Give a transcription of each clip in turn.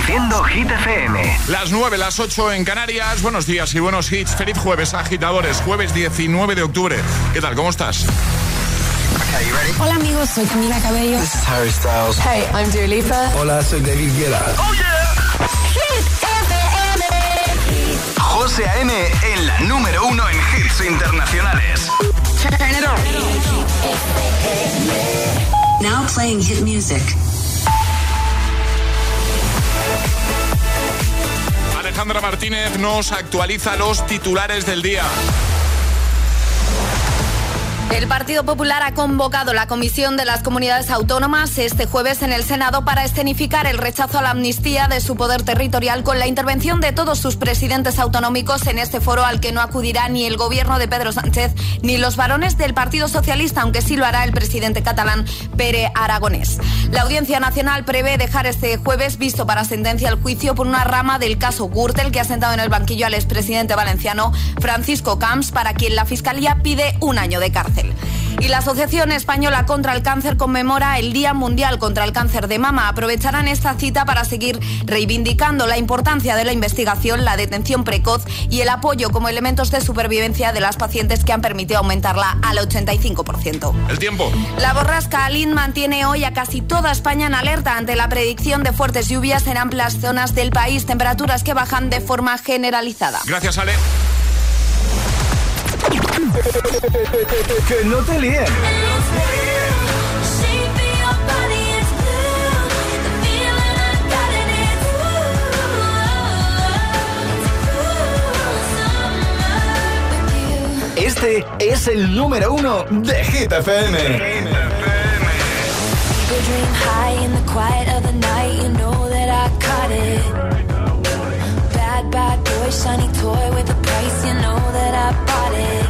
Reproduciendo Hit FM. Las 9, las 8 en Canarias. Buenos días y buenos hits. Feliz jueves, agitadores. Jueves 19 de octubre. ¿Qué tal? ¿Cómo estás? Hola amigos, soy Camila Cabello. This is Harry Styles. Hey, I'm Dua Lipa. Hola, soy David Guetta. Oh yeah. Hit FM. José A.M. en la número uno en hits internacionales. Turn it on. Now playing hit music. Alejandra Martínez nos actualiza los titulares del día. El Partido Popular ha convocado la Comisión de las Comunidades Autónomas este jueves en el Senado para escenificar el rechazo a la amnistía de su poder territorial con la intervención de todos sus presidentes autonómicos en este foro al que no acudirá ni el gobierno de Pedro Sánchez ni los varones del Partido Socialista, aunque sí lo hará el presidente catalán Pere Aragonés. La Audiencia Nacional prevé dejar este jueves visto para sentencia el juicio por una rama del caso Gürtel que ha sentado en el banquillo al expresidente valenciano Francisco Camps, para quien la Fiscalía pide un año de cárcel. Y la Asociación Española contra el Cáncer conmemora el Día Mundial contra el Cáncer de Mama. Aprovecharán esta cita para seguir reivindicando la importancia de la investigación, la detención precoz y el apoyo como elementos de supervivencia de las pacientes que han permitido aumentarla al 85%. El tiempo. La borrasca Alin mantiene hoy a casi toda España en alerta ante la predicción de fuertes lluvias en amplias zonas del país, temperaturas que bajan de forma generalizada. Gracias, Ale. Que no te líen. Este es el número uno de Hit FM. dream high in the quiet of the night, you know that I caught it. Bad, bad boy, shiny toy with a price, you know that I bought it.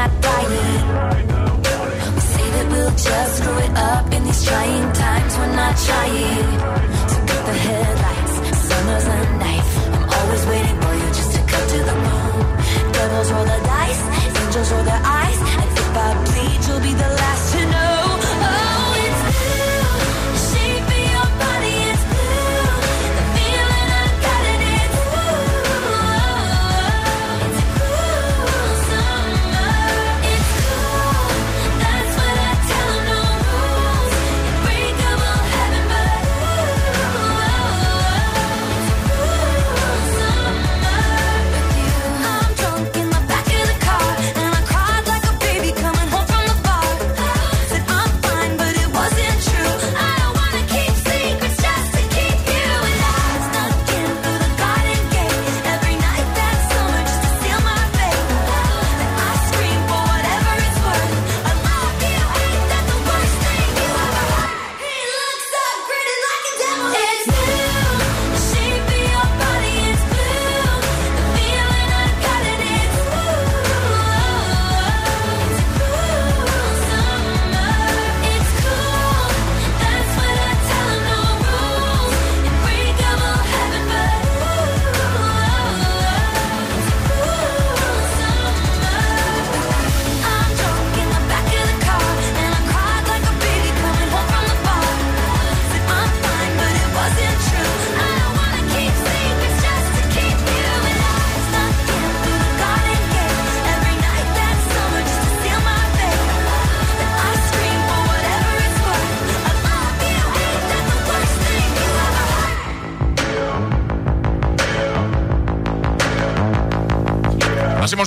Not dying. We say that we'll just screw it up in these trying times. We're not trying. So cut the headlights. Summer's a knife. I'm always waiting for you just to cut to the bone. Devils roll the dice. Angels roll their eyes.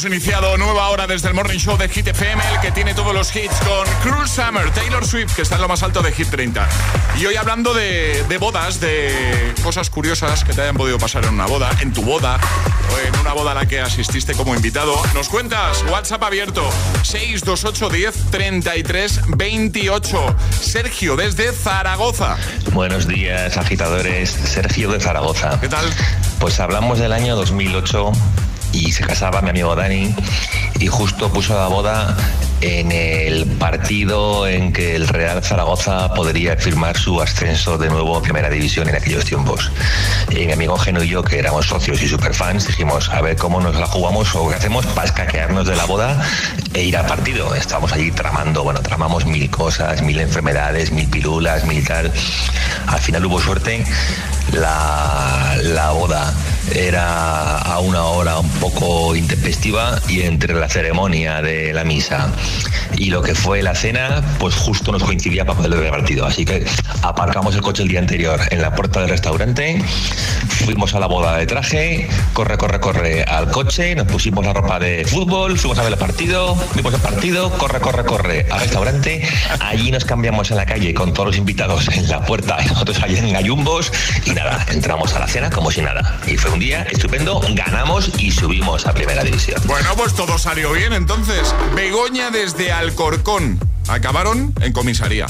Hemos iniciado nueva hora desde el Morning Show de Hit FM, el que tiene todos los hits con Cruel Summer, Taylor Swift, que está en lo más alto de Hit 30. Y hoy hablando de, de bodas, de cosas curiosas que te hayan podido pasar en una boda, en tu boda, o en una boda a la que asististe como invitado. Nos cuentas, WhatsApp abierto, 628 10 33 28. Sergio, desde Zaragoza. Buenos días, agitadores. Sergio de Zaragoza. ¿Qué tal? Pues hablamos del año 2008 y se casaba mi amigo Dani y justo puso la boda en el partido en que el Real Zaragoza podría firmar su ascenso de nuevo a Primera División en aquellos tiempos. Y mi amigo Geno y yo, que éramos socios y superfans, dijimos, a ver cómo nos la jugamos o qué hacemos para escaquearnos de la boda e ir al partido. Estábamos allí tramando, bueno, tramamos mil cosas, mil enfermedades, mil pirulas, mil tal. Al final hubo suerte, la, la boda era a una hora un poco intempestiva y entre la ceremonia de la misa y lo que fue la cena, pues justo nos coincidía para poder ver el partido. Así que aparcamos el coche el día anterior en la puerta del restaurante, fuimos a la boda de traje, corre, corre, corre al coche, nos pusimos la ropa de fútbol, fuimos a ver el partido, vimos el partido, corre, corre, corre al restaurante, allí nos cambiamos en la calle con todos los invitados en la puerta y nosotros allí en gallumbos y nada, entramos a la cena como si nada. Y fue un día estupendo, ganamos y subimos a primera división. Bueno, pues todo salió bien entonces. Begoña desde Alcorcón. Acabaron en comisaría.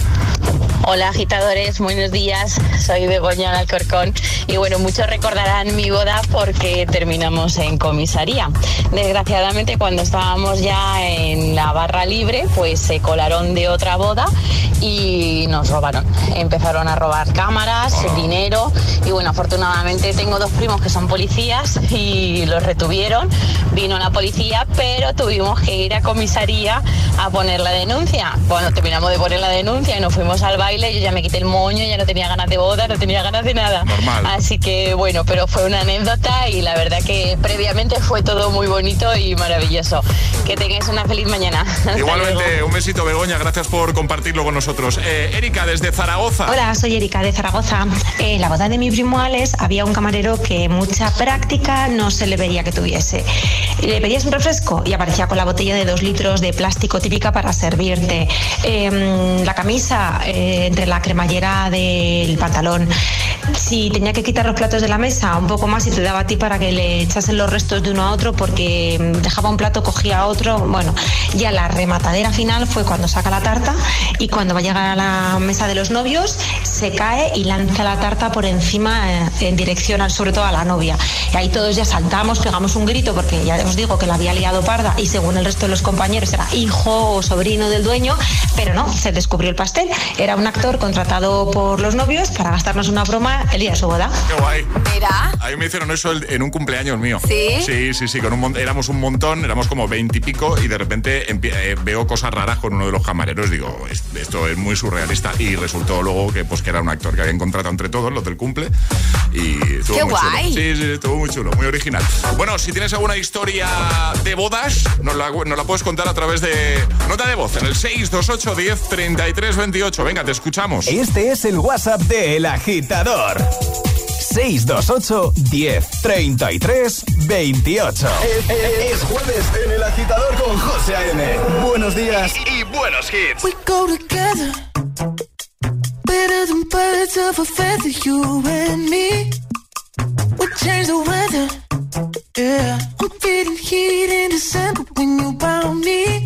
Hola agitadores, buenos días. Soy Begoña Alcorcón y bueno, muchos recordarán mi boda porque terminamos en comisaría. Desgraciadamente cuando estábamos ya en la barra libre, pues se colaron de otra boda y nos robaron. Empezaron a robar cámaras, dinero y bueno, afortunadamente tengo dos primos que son policías y los retuvieron. Vino la policía, pero tuvimos que ir a comisaría a poner la denuncia. Cuando terminamos de poner la denuncia y nos fuimos al baile, yo ya me quité el moño, ya no tenía ganas de boda, no tenía ganas de nada. Normal. Así que bueno, pero fue una anécdota y la verdad que previamente fue todo muy bonito y maravilloso. Que tengáis una feliz mañana. Hasta Igualmente, luego. un besito, Begoña. Gracias por compartirlo con nosotros. Eh, Erika, desde Zaragoza. Hola, soy Erika de Zaragoza. En la boda de mi primo Alex había un camarero que mucha práctica no se le vería que tuviese. Le pedías un refresco y aparecía con la botella de dos litros de plástico típica para servirte. Em, la camisa eh, entre la cremallera del pantalón. Si tenía que quitar los platos de la mesa, un poco más y te daba a ti para que le echasen los restos de uno a otro porque em, dejaba un plato, cogía otro. Bueno, ya la rematadera final fue cuando saca la tarta y cuando va a llegar a la mesa de los novios se cae y lanza la tarta por encima eh, en dirección al, sobre todo a la novia. Y ahí todos ya saltamos, pegamos un grito porque ya os digo que la había liado parda y según el resto de los compañeros era hijo o sobrino del dueño, pero no, se descubrió el pastel. Era un actor contratado por los novios para gastarnos una broma el día de su boda. Qué guay. Mira. A mí me hicieron eso en un cumpleaños mío. ¿Sí? Sí, sí, sí. Con un éramos un montón, éramos como veintipico y, de repente eh, veo cosas raras con uno de los camareros. Digo, "Es- esto es muy surrealista. Y resultó luego que, pues, que era un actor que habían contratado entre todos, los del cumple. Y estuvo Qué muy guay. chulo. Sí, sí, estuvo muy chulo, muy original. Bueno, si tienes alguna historia de bodas, nos la, nos la puedes contar a través de nota de voz en el 628 10 33 28. Venga, te escuchamos. Este es el WhatsApp de El Agitador. 628 10 33 28. Es, es- es jueves en El Agitador con José A.M. Buenos días y buenos hits. We go together better than birds of a feather, you and me. We change the weather, yeah. I'm feeling heat in December when you found me.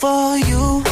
for you.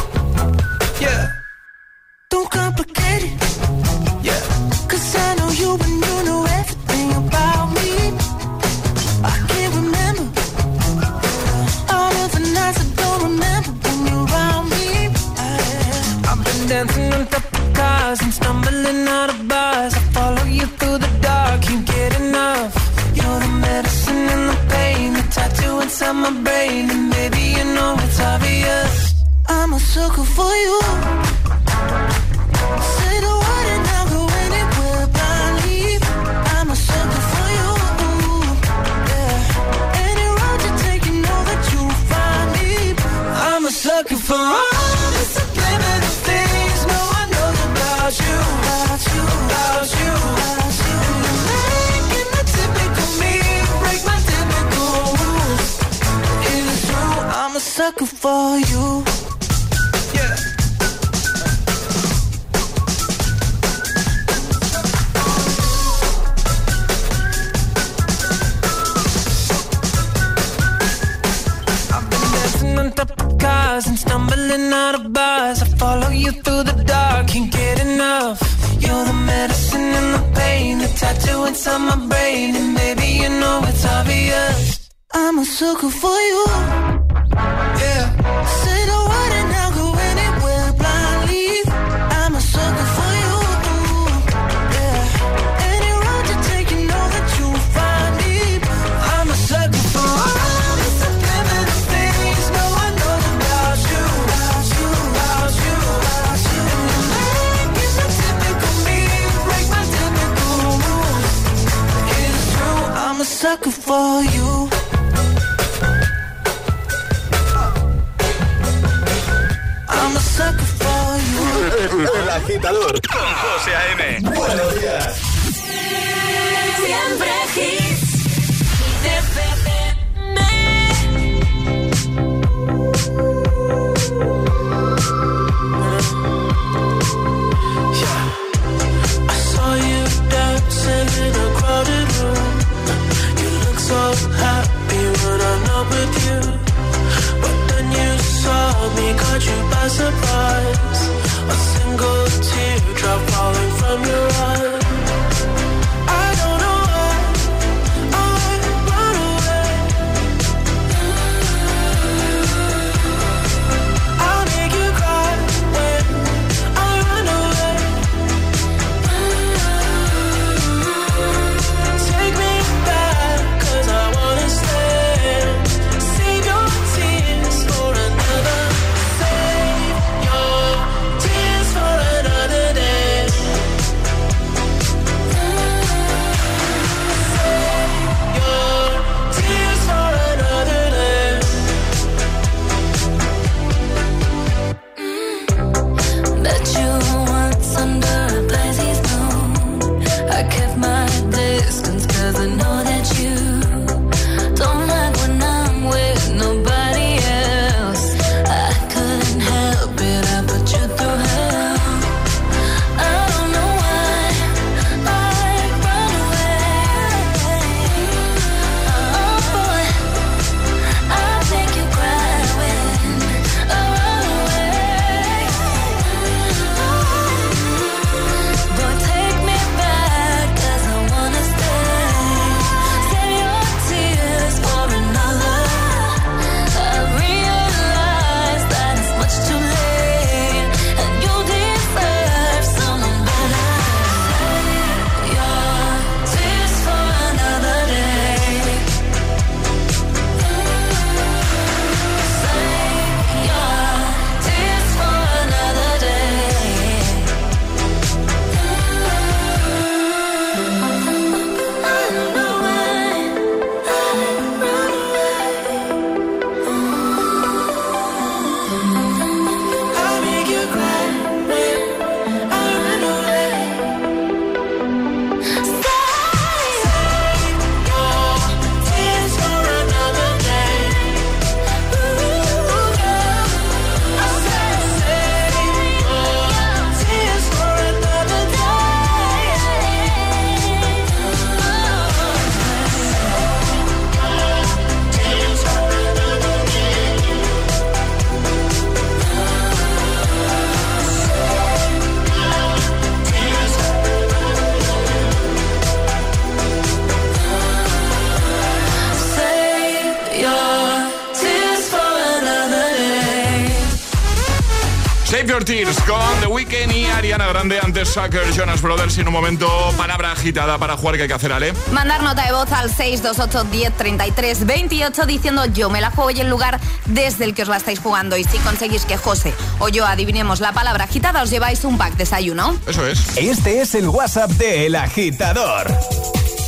Tears con The Weeknd y Ariana Grande antes Sucker, Jonas Brothers y en un momento palabra agitada para jugar que hay que hacer, Ale. Mandar nota de voz al 628 10 28 diciendo yo me la juego y el lugar desde el que os la estáis jugando y si conseguís que José o yo adivinemos la palabra agitada os lleváis un pack desayuno. Eso es. Este es el WhatsApp de El Agitador.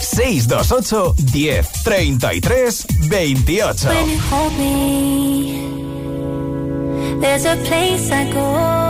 628 10 33 28 There's a place I go.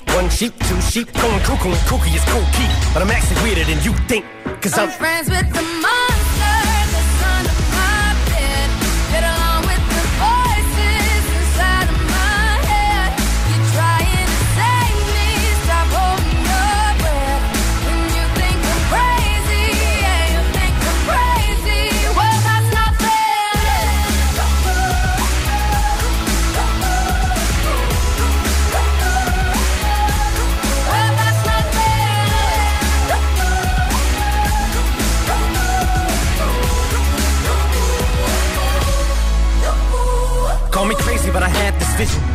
One sheep, two sheep, going cuckoo and kooky is cool key. But I'm actually weirder than you think. Cause I'm, I'm friends with the monster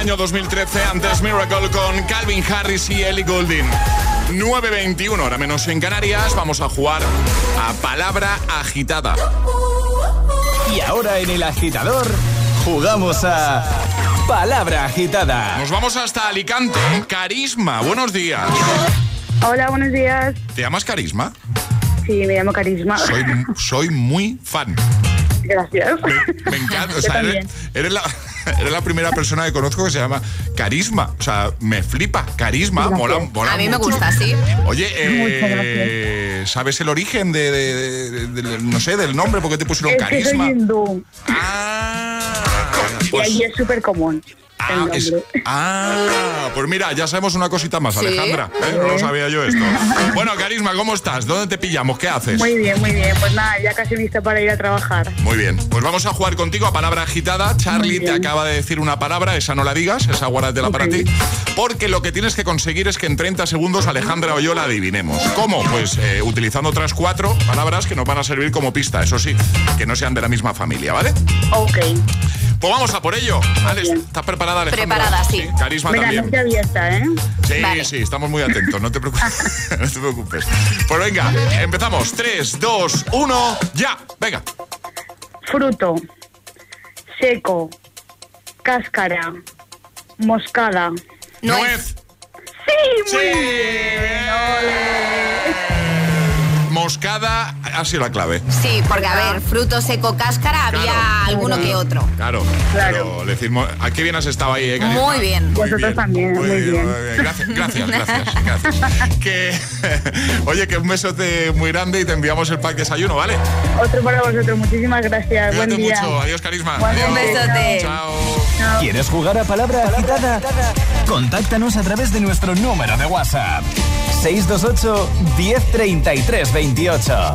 año 2013. Antes Miracle con Calvin Harris y Ellie Goulding. 9.21, ahora menos en Canarias. Vamos a jugar a palabra agitada. Y ahora en el agitador jugamos a Palabra Agitada. Nos vamos hasta Alicante. Carisma, buenos días. Hola, buenos días. ¿Te llamas Carisma? Sí, me llamo Carisma. Soy, soy muy fan. Gracias. Me encanta. O Yo sea, eres, eres la, eres la primera persona que conozco que se llama Carisma. O sea, me flipa. Carisma, Gracias. mola, mola A mí me mucho. gusta, sí. Oye, eh, ¿sabes el origen de, de- de- de- de- no sé, del nombre? ¿Por qué te pusieron Es que soy Carisma? hindú Ah, y pues, allí es súper común ah, es- ah, pues mira, ya sabemos una cosita más, Sí. Alejandra. ¿eh? No lo sabía yo esto. Bueno, Carisma, ¿cómo estás? ¿Dónde te pillamos? ¿Qué haces? Muy bien, muy bien. Pues nada, ya casi lista para ir a trabajar. Muy bien, pues vamos a jugar contigo a palabra agitada. Charlie te acaba de decir una palabra, esa no la digas, esa guárdatela Ok. para ti. Porque lo que tienes que conseguir es que en 30 segundos Alejandra o yo la adivinemos. ¿Cómo? Pues eh, utilizando otras cuatro palabras que nos van a servir como pista, eso sí, que no sean de la misma familia, ¿vale? Ok. Pues vamos a por ello. Ale, bien. ¿estás preparada, Alejandra? Preparada, sí. Carisma Venga, también. mente abierta, ¿eh? Sí, Vale. sí, estamos muy atentos, no te preocupes. no te preocupes. Pues venga, empezamos. 3, 2, 1, ya. Venga. Fruto. Seco. Cáscara. Moscada. Nuez. Sí, muy Sí. bien. Ole. Moscada ha sido la clave. Sí, porque a ver, fruto seco cáscara había Claro. alguno que otro. Claro, Claro. pero le decimos, ¿a qué bien has estado ahí, eh, Carisma? Muy bien. Vosotros también, muy bien. Gracias, gracias, gracias. gracias. que, oye, que un besote muy grande y te enviamos el pack desayuno, ¿vale? Otro para vosotros. Muchísimas gracias. Cuídate Buen día. mucho. Adiós, Carisma. Adiós. Un besote. Chao. ¿Quieres jugar a Palabra Agitada? Contáctanos a través de nuestro número de WhatsApp. 628 1033 28.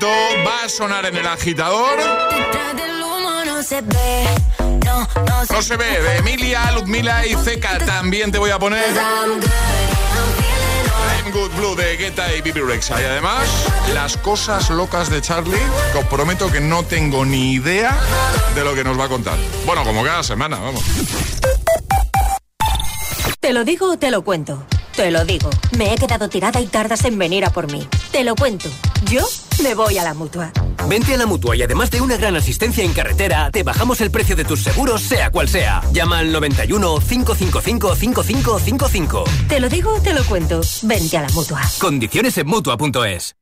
Va a sonar en el agitador. No se ve, de Emilia, Ludmila y Zeca. También te voy a poner I'm good, Blue de Guetta y Bibi Rexa. Y además, las cosas locas de Charlie, os prometo que no tengo ni idea de lo que nos va a contar. Bueno, como cada semana, vamos. ¿Te lo digo o te lo cuento? Te lo digo. Me he quedado tirada y tardas en venir a por mí. Te lo cuento. Yo me voy a la mutua. Vente a la mutua y además de una gran asistencia en carretera, te bajamos el precio de tus seguros, sea cual sea. Llama al 91 555 5555. Te lo digo te lo cuento. Vente a la mutua. Condiciones en mutua.es.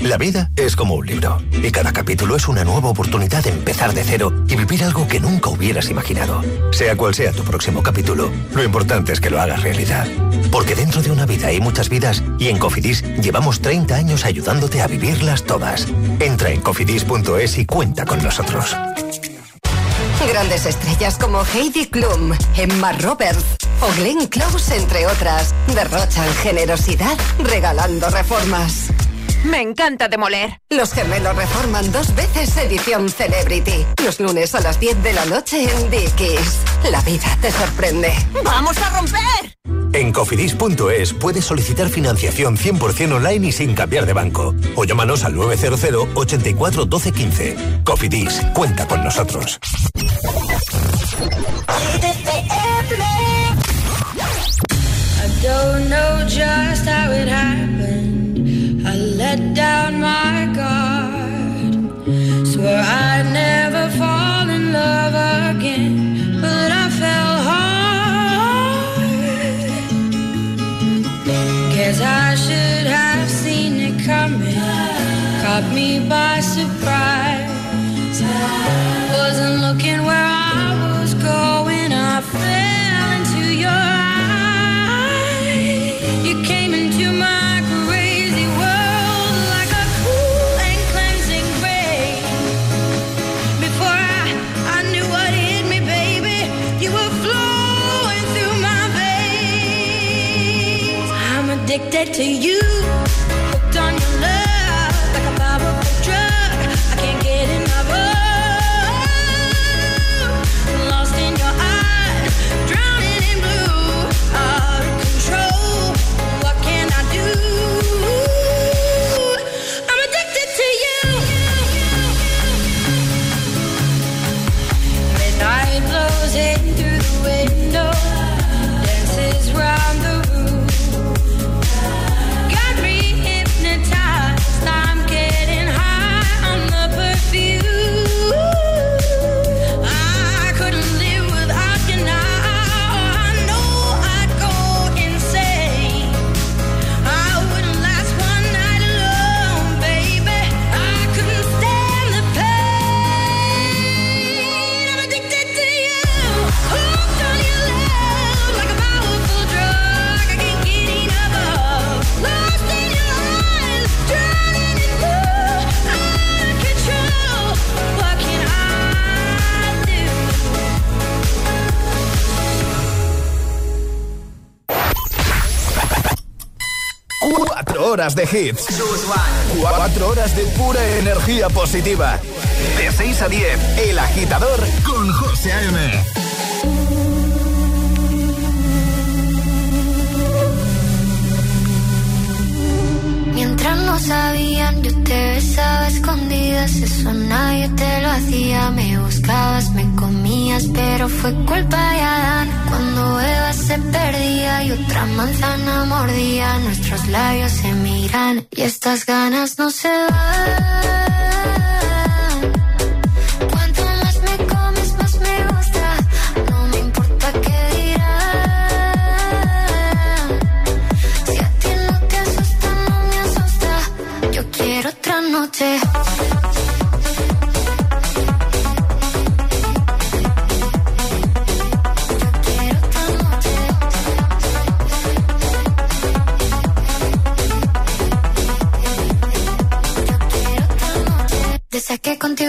La vida es como un libro y cada capítulo es una nueva oportunidad de empezar de cero y vivir algo que nunca hubieras imaginado. Sea cual sea tu próximo capítulo, lo importante es que lo hagas realidad. Porque dentro de una vida hay muchas vidas y en Cofidis llevamos 30 años ayudándote a vivirlas todas. Entra en cofidis.es y cuenta con nosotros. Grandes estrellas como Heidi Klum, Emma Roberts o Glenn Close, entre otras, derrochan generosidad regalando reformas. Me encanta demoler. Los gemelos reforman dos veces edición Celebrity. Los lunes a las 10 de la noche en Dickies. La vida te sorprende. ¡Vamos a romper! En cofidis.es puedes solicitar financiación 100% online y sin cambiar de banco. O llámanos al 900 84 12 15. Cofidis, cuenta con nosotros. I don't know just how it happened. I down my guard. Swore I'd never fall in love again, but I fell hard. Guess I should have seen it coming. Caught me by surprise. Wasn't looking where I was going. I fell to you, horas de hits. Cuatro horas de pura energía positiva. De 6 a 10, El Agitador con José A.M. Mientras no sabían, yo te besaba escondidas. Eso nadie te lo hacía. Me me comías, pero fue culpa de Adán. Cuando Eva se perdía y otra manzana mordía, nuestros labios se miran y estas ganas no se van. Cuanto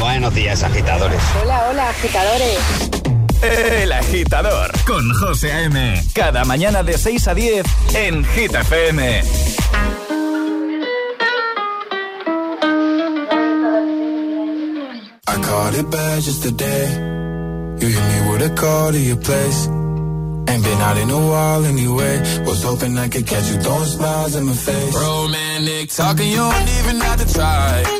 Buenos días, agitadores. Hola, hola, agitadores. El agitador con José A.M. Cada mañana de 6 a 10 en Hit FM. I caught it bad just today. You hit me with a call to your place. Ain't been out in a while anyway. Was hoping I could catch you throwing smiles in my face. Romantic talking, you don't even have to try.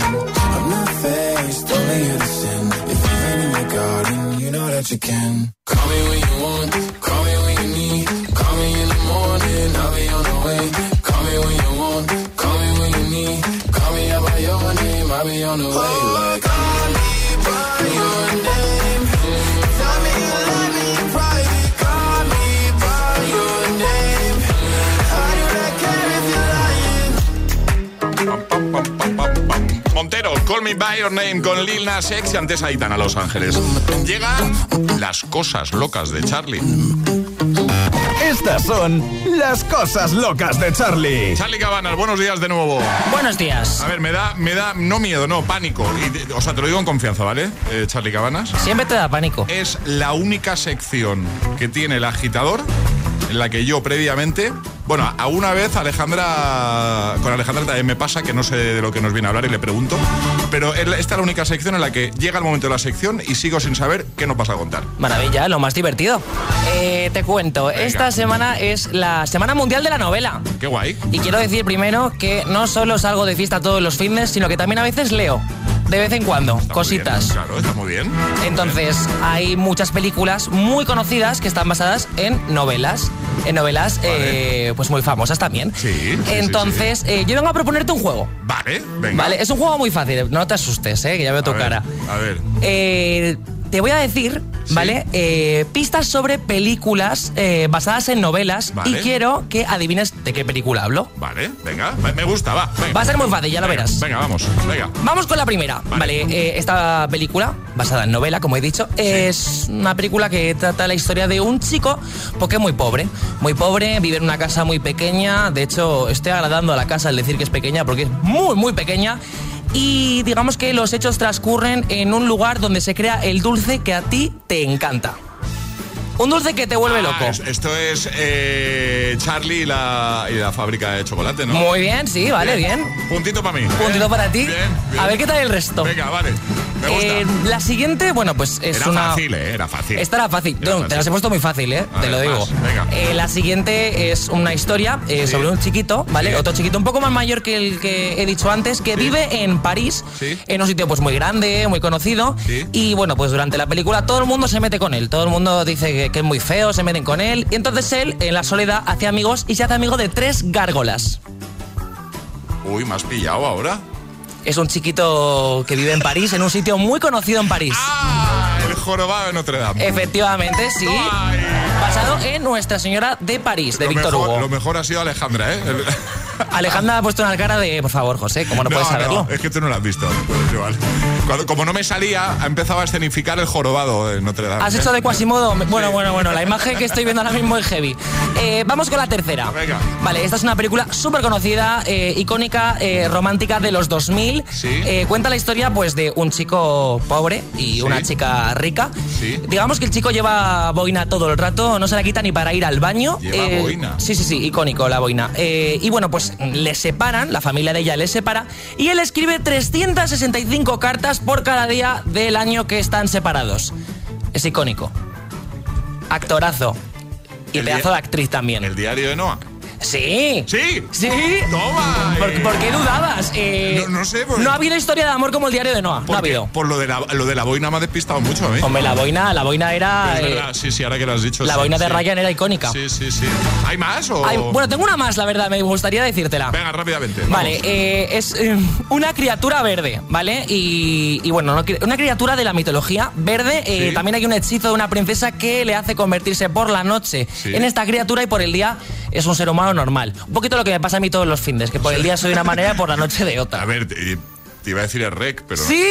That you can. Call me when you want, Call Me By Your Name con Lil Nas X y antes Aitana Los Ángeles. Llega las cosas locas de Charlie. Estas son las cosas locas de Charlie. Charlie Cabanas, buenos días de nuevo. Buenos días. A ver, me da, me da, no miedo, no, pánico. Y o sea, te lo digo en confianza, ¿vale? Eh, Charlie Cabanas. Siempre te da pánico. Es la única sección que tiene el agitador en la que yo previamente. Bueno, a una vez Alejandra. Con Alejandra también me pasa que no sé de lo que nos viene a hablar y le pregunto. Pero esta es la única sección en la que llega el momento de la sección y sigo sin saber qué nos vas a contar. Maravilla, lo más divertido. Eh, te cuento, esta semana es la Semana Mundial de la Novela. Qué guay. Y quiero decir primero que no solo salgo de fiesta todos los fines, sino que también a veces leo. De vez en cuando, cositas. Claro, está muy bien. Entonces, hay muchas películas muy conocidas que están basadas en novelas. En novelas, eh, pues muy famosas también. Sí. Entonces, eh, yo vengo a proponerte un juego. Vale, venga. Vale, es un juego muy fácil, no te asustes, eh, que ya veo tu A ver, cara. A ver. Eh, te voy a decir, ¿vale? Eh, pistas sobre películas eh, basadas en novelas Vale. y quiero que adivines de qué película hablo. Vale, venga, me me gusta, va. venga. Va a ser muy fácil, ya lo Venga, verás. Venga, vamos, venga. Vamos con la primera. Vale, eh, esta película, basada en novela, como he dicho, es una película que trata la historia de un chico porque es muy pobre. Muy pobre, vive en una casa muy pequeña. De hecho, estoy agradando a la casa al decir que es pequeña porque es muy, muy pequeña. Y digamos que los hechos transcurren en un lugar donde se crea el dulce que a ti te encanta. Un dulce que te vuelve Ah, loco. es- esto es eh, Charlie y la, y la fábrica de chocolate, ¿no? Muy bien, sí, vale, bien. Puntito para mí. Puntito para ti. Bien, bien. A ver qué tal el resto. Venga, vale. Me gusta. Eh, la siguiente, bueno, pues es Era una. fácil, ¿eh? Era fácil. Esta era fácil. Era No, fácil. Te las he puesto muy fácil, ¿eh? A te ver, lo digo. más, venga. Eh, la siguiente es una historia sobre un chiquito, ¿vale? Otro chiquito un poco más mayor que el que he dicho antes, que vive en París, en un sitio pues muy grande, muy conocido. Y bueno, pues durante la película todo el mundo se mete con él. Todo el mundo dice que, que es muy feo, se meten con él. Y entonces él, en la soledad, hace amigos y se hace amigo de tres gárgolas. Uy, me has pillado ahora. Es un chiquito que vive en París, en un sitio muy conocido en París. Ah, el jorobado de Notre Dame. Efectivamente, sí. Basado en Nuestra Señora de París, de lo, Víctor mejor, Hugo. lo mejor ha sido Alejandra, ¿eh? El- Alejandra ha puesto una cara de, por favor, José, ¿cómo no, puedes saberlo? es que tú no lo has visto. Pues. Cuando- como no me salía, ha empezado a escenificar el jorobado de Notre Dame. ¿Has hecho de Quasimodo? Bueno, bueno, bueno, la imagen que estoy viendo ahora mismo es heavy. Eh, vamos con la tercera. Venga. Vale, esta es una película súper conocida, eh, icónica, eh, romántica de los 2000. Eh, cuenta la historia pues de un chico pobre y una chica rica. Digamos que el chico lleva boina todo el rato, no se la quita ni para ir al baño. Lleva boina. Sí, sí, sí, icónico la boina. Y bueno, pues le separan, la familia de ella le separa, y él escribe 365 cartas por cada día del año que están separados. Es icónico. Actorazo. Y El pedazo de actriz también. El diario de Noah. Sí. Sí. Sí. Toma. ¿Por, eh. por qué dudabas? Eh, No- no sé, pues- No ha habido historia de amor como el diario de Noah. No ha habido. Por lo de, la, lo de la boina me ha despistado mucho, ¿eh? Hombre, la boina, la boina era. es eh, sí, sí, ahora que lo has dicho. la sí, boina de sí. Ryan era icónica. Sí, sí, sí. ¿Hay más o...? Bueno, tengo una más, la verdad, me gustaría decírtela. Venga, rápidamente. Vale, vamos. eh, es una criatura verde, ¿vale? Y, y bueno, una criatura de la mitología verde. eh, Sí. También hay un hechizo de una princesa que le hace convertirse por la noche en esta criatura y por el día es un ser humano normal. Un poquito lo que me pasa a mí todos los fines, que por el día soy de una manera y por la noche de otra. A ver, te, te iba a decir el rec, pero... ¿Sí?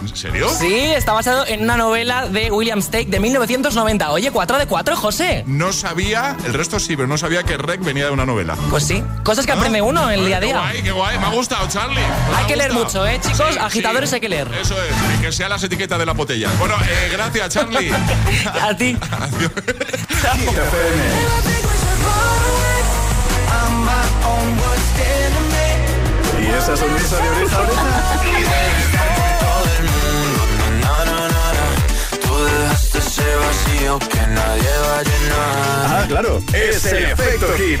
¿En serio? Sí, está basado en una novela de William Stake de 1990. Oye, 4 de 4, José. No sabía, el resto sí, pero no sabía que rec venía de una novela. Pues sí, cosas que aprende uno en el día a Qué día. guay, qué guay, me ha gustado, Charlie. Me Hay ha que leer mucho, ¿eh, chicos? Sí, Agitadores sí. hay que leer. Eso es, y que sean las etiquetas de la botella. Bueno, eh, gracias, Charlie. a ti. ¿Y esa sonrisa de oreja a Todo el mundo, na, na, na, na. Tú dejaste ese vacío que nadie va a llenar. Ah, claro, es el efecto hit.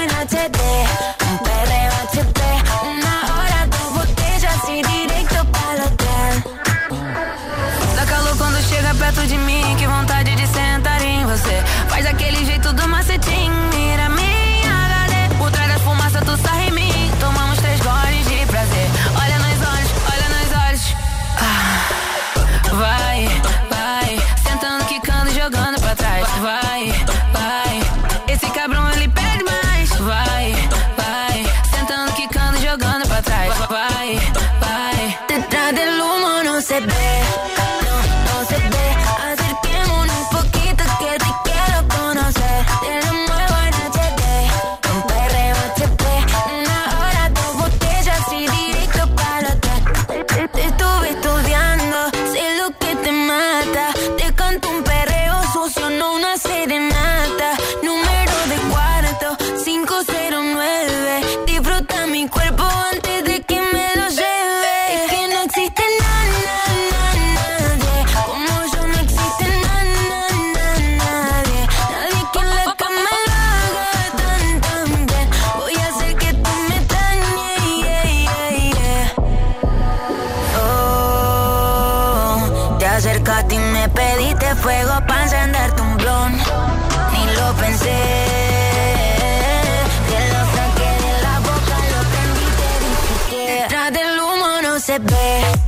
se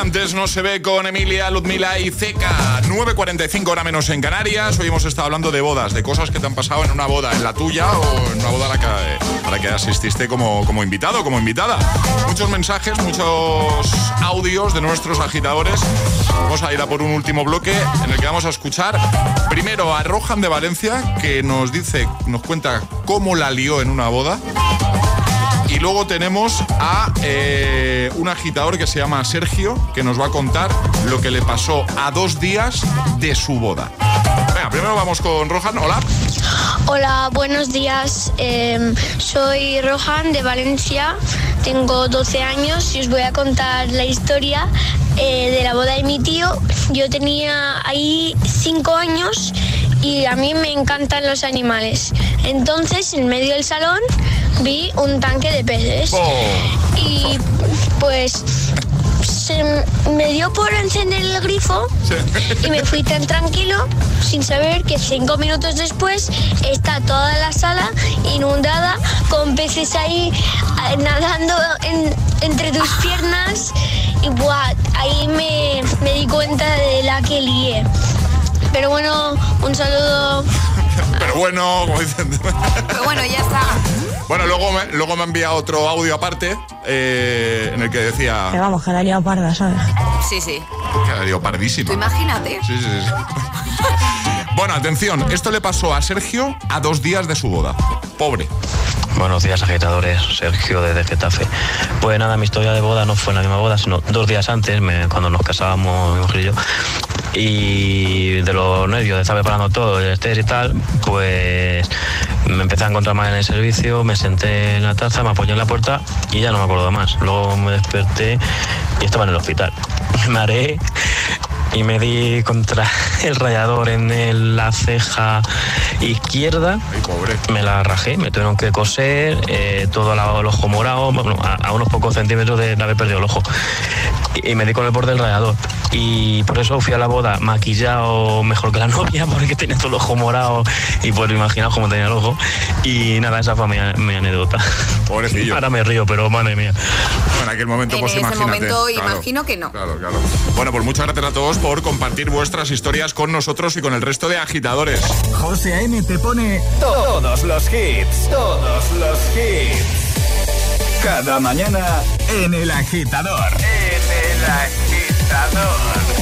Antes no se ve con Emilia, Ludmila y Zeca. 9.45 hora menos en Canarias. Hoy hemos estado hablando de bodas, de cosas que te han pasado en una boda, en la tuya o en una boda a la que, asististe como, como invitado, como invitada. Muchos mensajes, muchos audios de nuestros agitadores. Vamos a ir a por un último bloque en el que vamos a escuchar primero a Rohan de Valencia, que nos dice, nos cuenta cómo la lió en una boda. Y luego tenemos a eh, un agitador que se llama Sergio, que nos va a contar lo que le pasó a dos días de su boda. Venga, primero vamos con Rohan. Hola. Hola, buenos días. Eh, soy Rohan de Valencia, tengo 12 años y os voy a contar la historia eh, de la boda de mi tío. Yo tenía ahí 5 años y a mí me encantan los animales. Entonces, en medio del salón vi un tanque de peces. Y pues em, me dio por encender el grifo y me fui tan tranquilo sin saber que cinco minutos después está toda la sala inundada con peces ahí eh, nadando en- entre tus piernas y buah, ahí me, me di cuenta de la que lié. Pero bueno, un saludo. Pero bueno, como dicen. Pero bueno, ya está. Bueno, luego me, luego me ha enviado otro audio aparte eh, en el que decía Pero vamos, que la liado parda, ¿sabes? Sí, sí. que la dio pardísima. Tú imagínate. Sí, sí, sí. Bueno, atención, esto le pasó a Sergio a dos días de su boda. Pobre. Buenos días, agitadores. Sergio desde Getafe. Pues nada, mi historia de boda no fue en la misma boda, sino dos días antes, cuando nos casábamos mi mujer y yo. Y de los nervios de estar preparando todo, el estrés y tal, pues me empecé a encontrar mal en el servicio, me senté en la taza, me apoyé en la puerta y ya no me acuerdo más. Luego me desperté y estaba en el hospital. Me mareé y me di contra el rayador en el- la ceja izquierda. Me la rajé, me tuvieron que coser, eh, todo el ojo morado, bueno, a, a unos pocos centímetros de haber perdido el ojo. Y, y me di con el borde del rayador. Y por eso fui a la boda maquillado mejor que la novia, porque tenía todo el ojo morado y pues imaginaos cómo tenía el ojo. Y nada, esa fue mi, mi anécdota. Pobrecillo. Ahora me río, pero madre mía. En aquel momento, En pues ese imagínate. momento Claro, imagino que no. Claro, claro. Bueno, pues muchas gracias a todos por compartir vuestras historias con nosotros y con el resto de agitadores. José A.M. te pone todos los hits, todos los hits. Cada mañana en el agitador. En el agitador.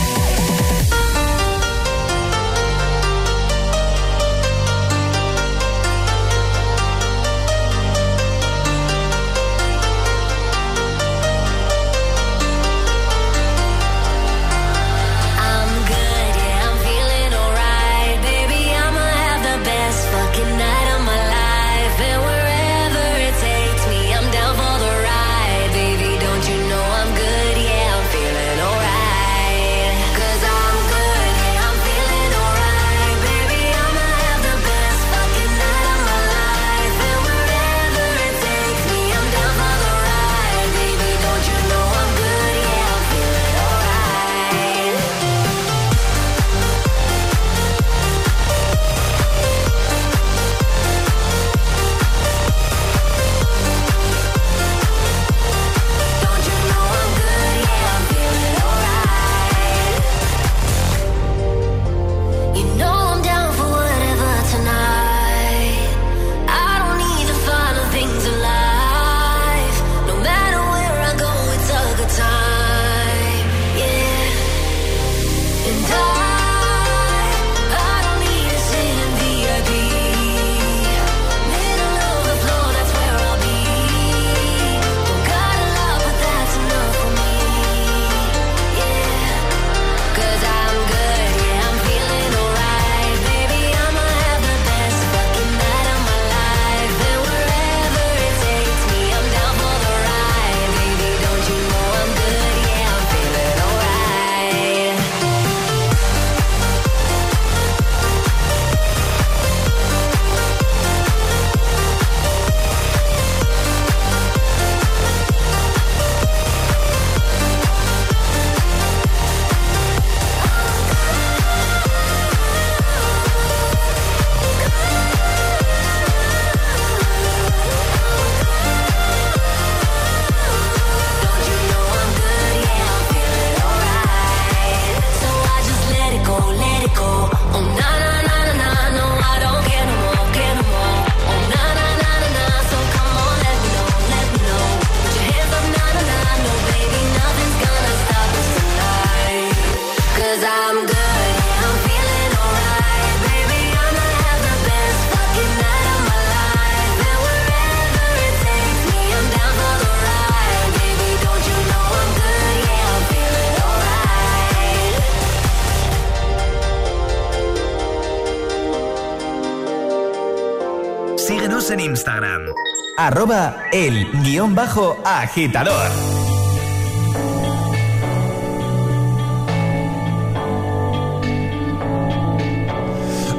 Arroba el guion bajo agitador.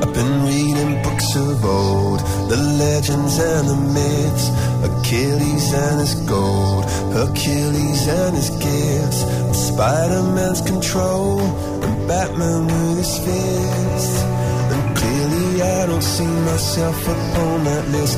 I've been reading books of old, the legends and the myths. Achilles and his gold, Achilles and his gifts, Spider Man's control, and Batman with his fist. And clearly, I don't see myself upon that list.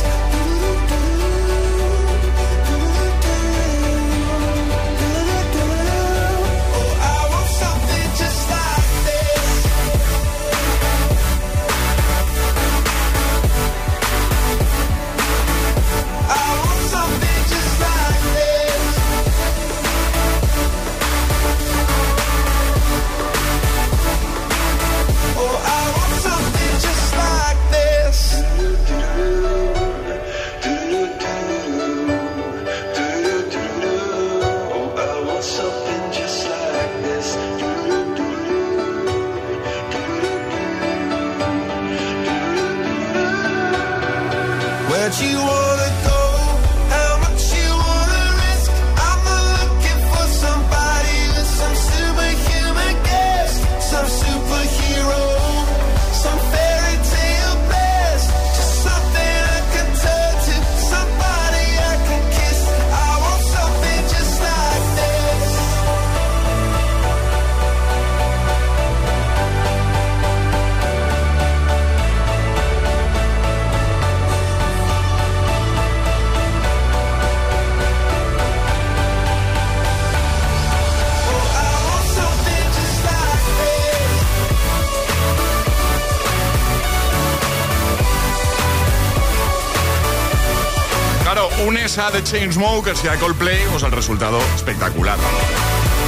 Like The Chainsmokers y a Coldplay, pues el resultado espectacular.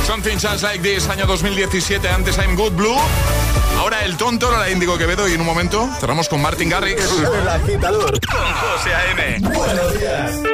Something Just Like This, año 2017, antes I'm Good Blue. Ahora el tonto, ahora Índigo Quevedo y en un momento cerramos con Martin Garrix. El agitador con José A.M. Buenos días.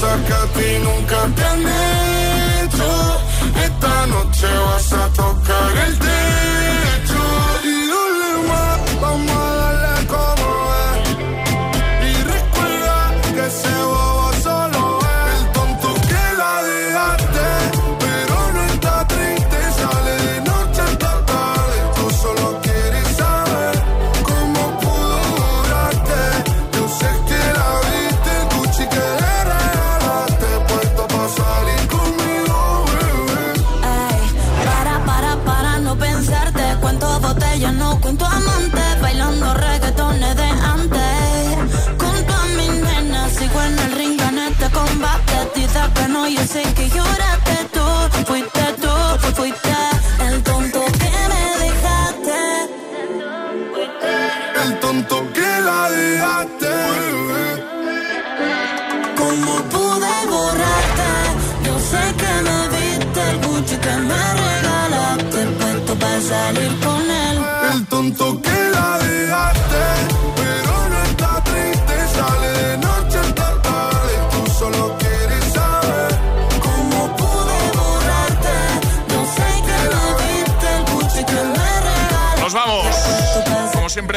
cosas que a ti nunca te han hecho. Esta noche vas a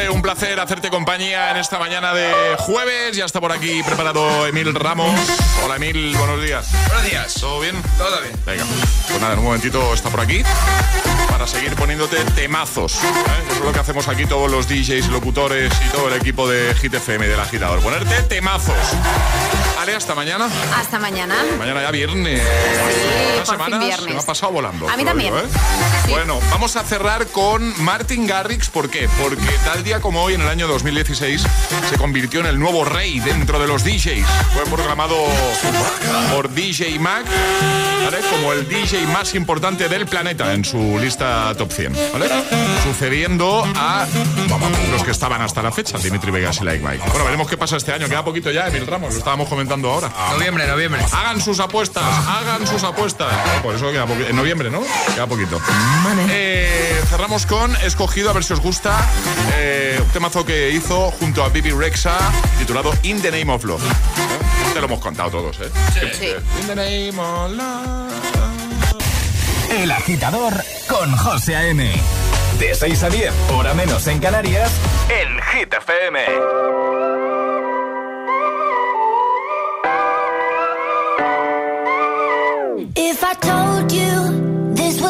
siempre, un placer hacerte compañía en esta mañana de jueves. Ya está por aquí preparado Emil Ramos. Hola Emil, buenos días. Buenos días. ¿Todo bien? Todo bien. Venga, pues nada, en un momentito está por aquí para seguir poniéndote temazos. ¿eh? Eso es lo que hacemos aquí todos los DJs, locutores y todo el equipo de Hit FM del agitador. Ponerte temazos. Ale, hasta mañana. Hasta mañana. Mañana ya viernes. Una por fin semana viernes. se me ha pasado volando. A mí también. digo, ¿eh? Bueno, vamos a cerrar con Martin Garrix. ¿Por qué? Porque tal día como hoy, en el año 2016, se convirtió en el nuevo rey dentro de los DJs. Fue proclamado por DJ Mac ¿vale? como el DJ más importante del planeta en su lista top 100. ¿vale? Sucediendo a los que estaban hasta la fecha, Dimitri Vegas y Like Mike. Bueno, veremos qué pasa este año. Queda poquito ya, Emil Ramos, lo estábamos comentando ahora. Noviembre, noviembre. Hagan sus apuestas, hagan sus apuestas. Por eso queda poquito. En noviembre, ¿no? Queda poquito. Eh, cerramos con escogido, a ver si os gusta, eh, un temazo que hizo junto a Bibi Rexa, titulado In the Name of Love. ¿Eh? Te lo hemos contado todos, ¿eh? Sí. In the Name of Love. El agitador con José A.M. De 6 a 10, hora menos en Canarias, en Hit FM. If I told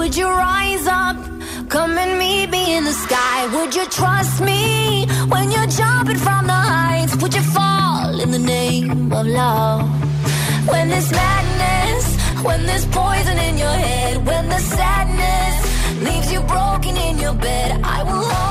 Would you rise up? Come and meet me in the sky. Would you trust me when you're jumping from the heights? Would you fall in the name of love? When there's madness, when there's poison in your head, when the sadness leaves you broken in your bed, I will